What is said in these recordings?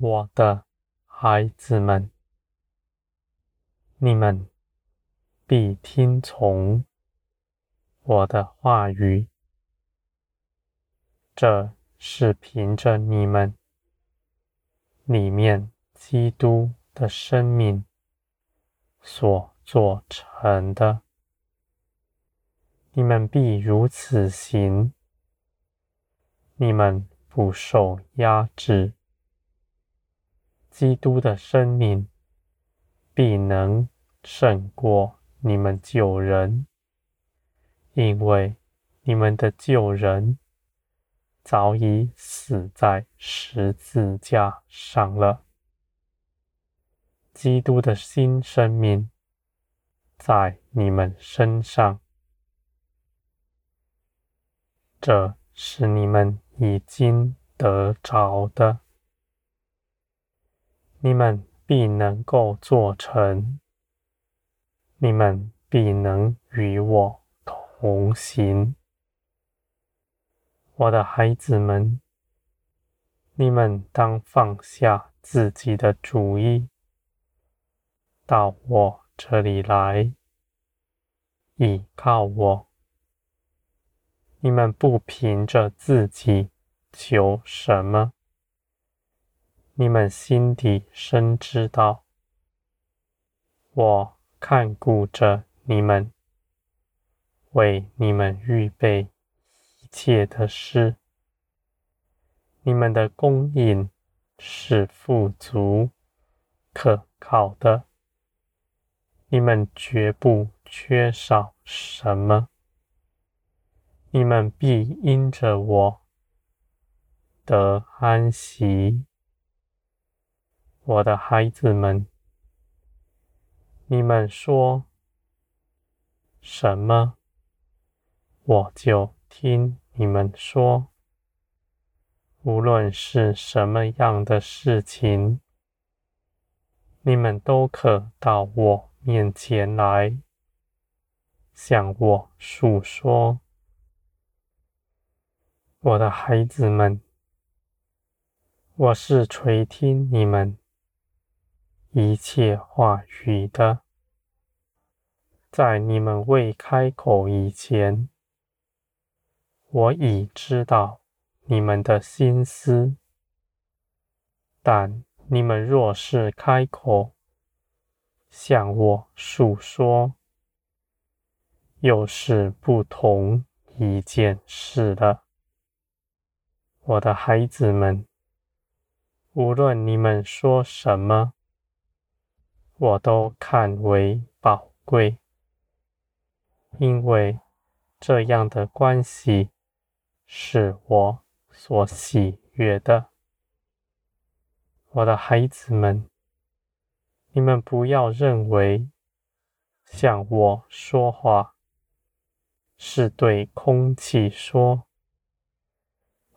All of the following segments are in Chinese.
我的孩子们，你们必听从我的话语。这是凭着你们里面基督的生命所做成的。你们必如此行，你们不受压制。基督的生命必能胜过你们旧人，因为你们的旧人早已死在十字架上了。基督的新生命在你们身上，这是你们已经得着的。你们必能够做成，你们必能与我同行，我的孩子们，你们当放下自己的主意，到我这里来，倚靠我。你们不凭着自己求什么。你们心底深知道，我看顾着你们，为你们预备一切的事。你们的供应是富足可靠的，你们绝不缺少什么。你们必因着我得安息。我的孩子们，你们说什么，我就听你们说。无论是什么样的事情，你们都可到我面前来，向我诉说。我的孩子们，我是垂听你们。一切话语的，在你们未开口以前，我已知道你们的心思。但你们若是开口向我诉说，又是不同一件事了。我的孩子们，无论你们说什么。我都看为宝贵，因为这样的关系是我所喜悦的。我的孩子们，你们不要认为向我说话是对空气说，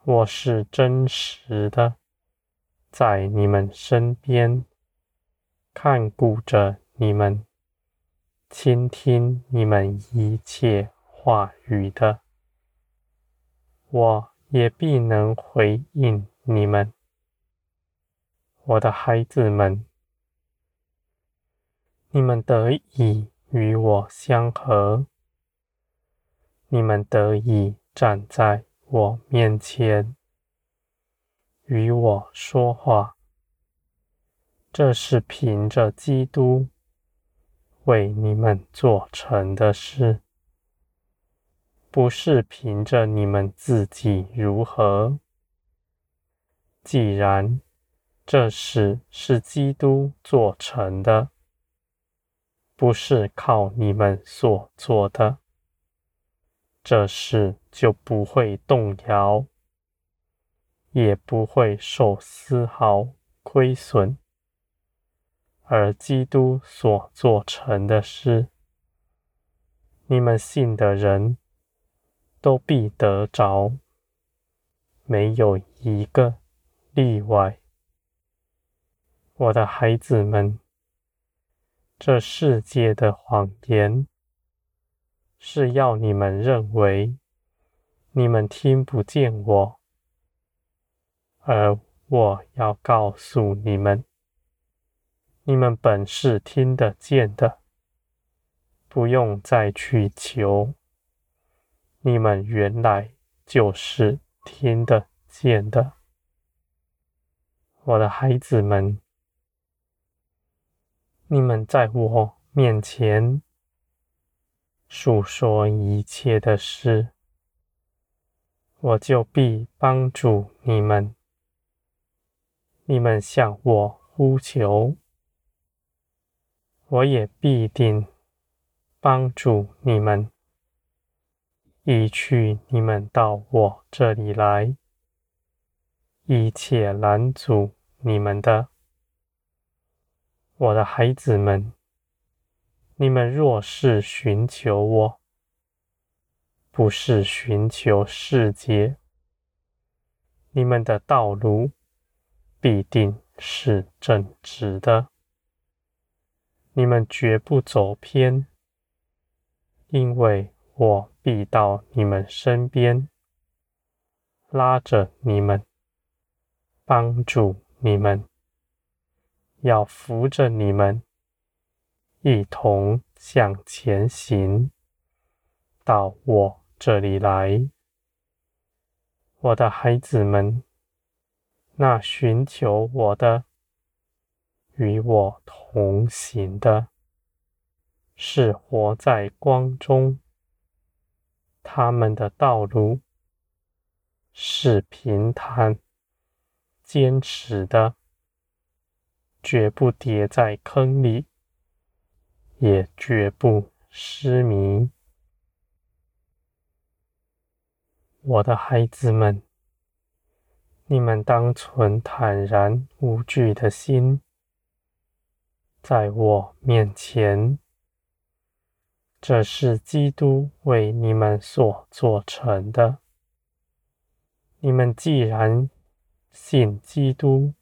我是真实的，在你们身边。看顾着你们，倾听你们一切话语的，我也必能回应你们，我的孩子们，你们得以与我相合，你们得以站在我面前，与我说话。这是凭着基督为你们做成的事，不是凭着你们自己如何。既然这事是基督做成的，不是靠你们所做的，这事就不会动摇，也不会受丝毫亏损。而基督所做成的事，你们信的人都必得着，没有一个例外。我的孩子们，这世界的谎言是要你们认为你们听不见我，而我要告诉你们，你们本是听得见的，不用再去求。你们原来就是听得见的，我的孩子们，你们在我面前述说一切的事，我就必帮助你们。你们向我呼求，我也必定帮助你们。移去你们到我这里来，一切拦阻你们的，我的孩子们，你们若是寻求我，不是寻求世界，你们的道路必定是正直的，你们绝不走偏，因为我。必到你们身边，拉着你们，帮助你们，要扶着你们，一同向前行，到我这里来，我的孩子们。那寻求我的，与我同行的，是活在光中。他们的道路是平坦、坚持的，绝不跌在坑里，也绝不失迷。我的孩子们，你们当存坦然无惧的心，在我面前。这是基督为你们所做成的。你们既然信基督，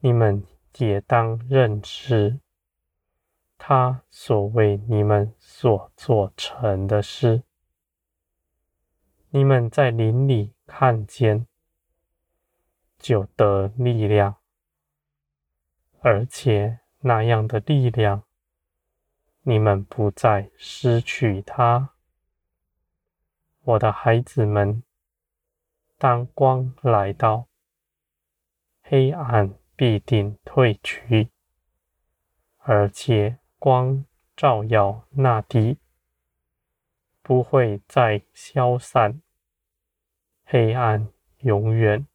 你们也当认识他所为你们所做成的事。你们在灵里看见，就得力量，而且那样的力量。你们不再失去它，我的孩子们。当光来到，黑暗必定退去，而且光照耀那地，不会再消散。黑暗永远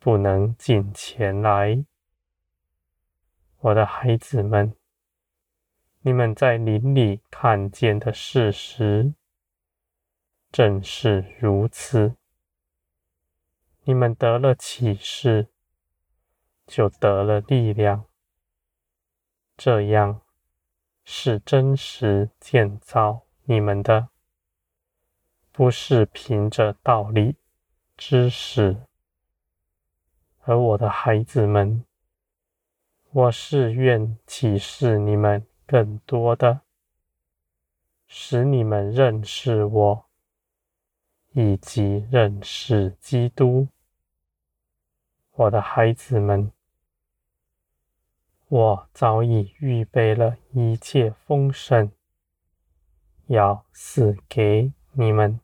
不能进前来，我的孩子们。你们在林里看见的事实，正是如此。你们得了启示，就得了力量。这样是真实建造你们的，不是凭着道理、知识。而我的孩子们，我是愿启示你们。更多的，使你们认识我，以及认识基督。我的孩子们，我早已预备了一切丰盛，要赐给你们。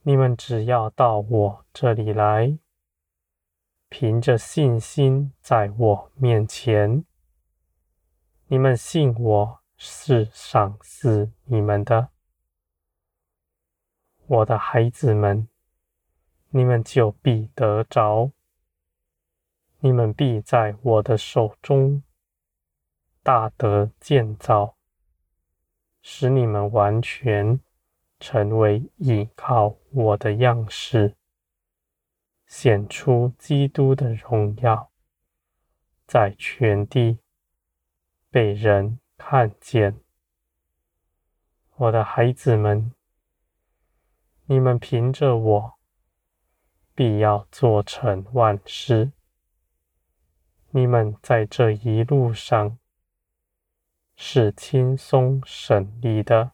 你们只要到我这里来，凭着信心，在我面前。你们信我是赏赐你们的，我的孩子们，你们就必得着，你们必在我的手中大得建造，使你们完全成为依靠我的样式，显出基督的荣耀，在全地。被人看见，我的孩子们，你们凭着我，必要做成万事。你们在这一路上是轻松省力的，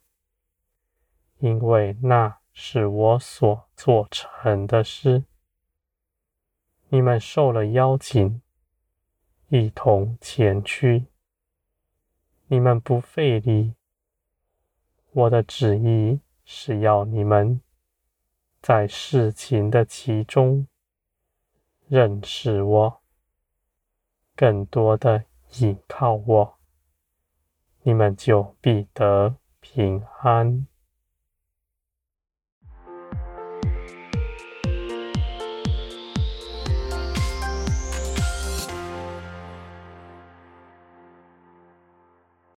因为那是我所做成的事。你们受了邀请，一同前去。你们不费力。我的旨意是要你们在事情的其中认识我，更多的依靠我，你们就必得平安。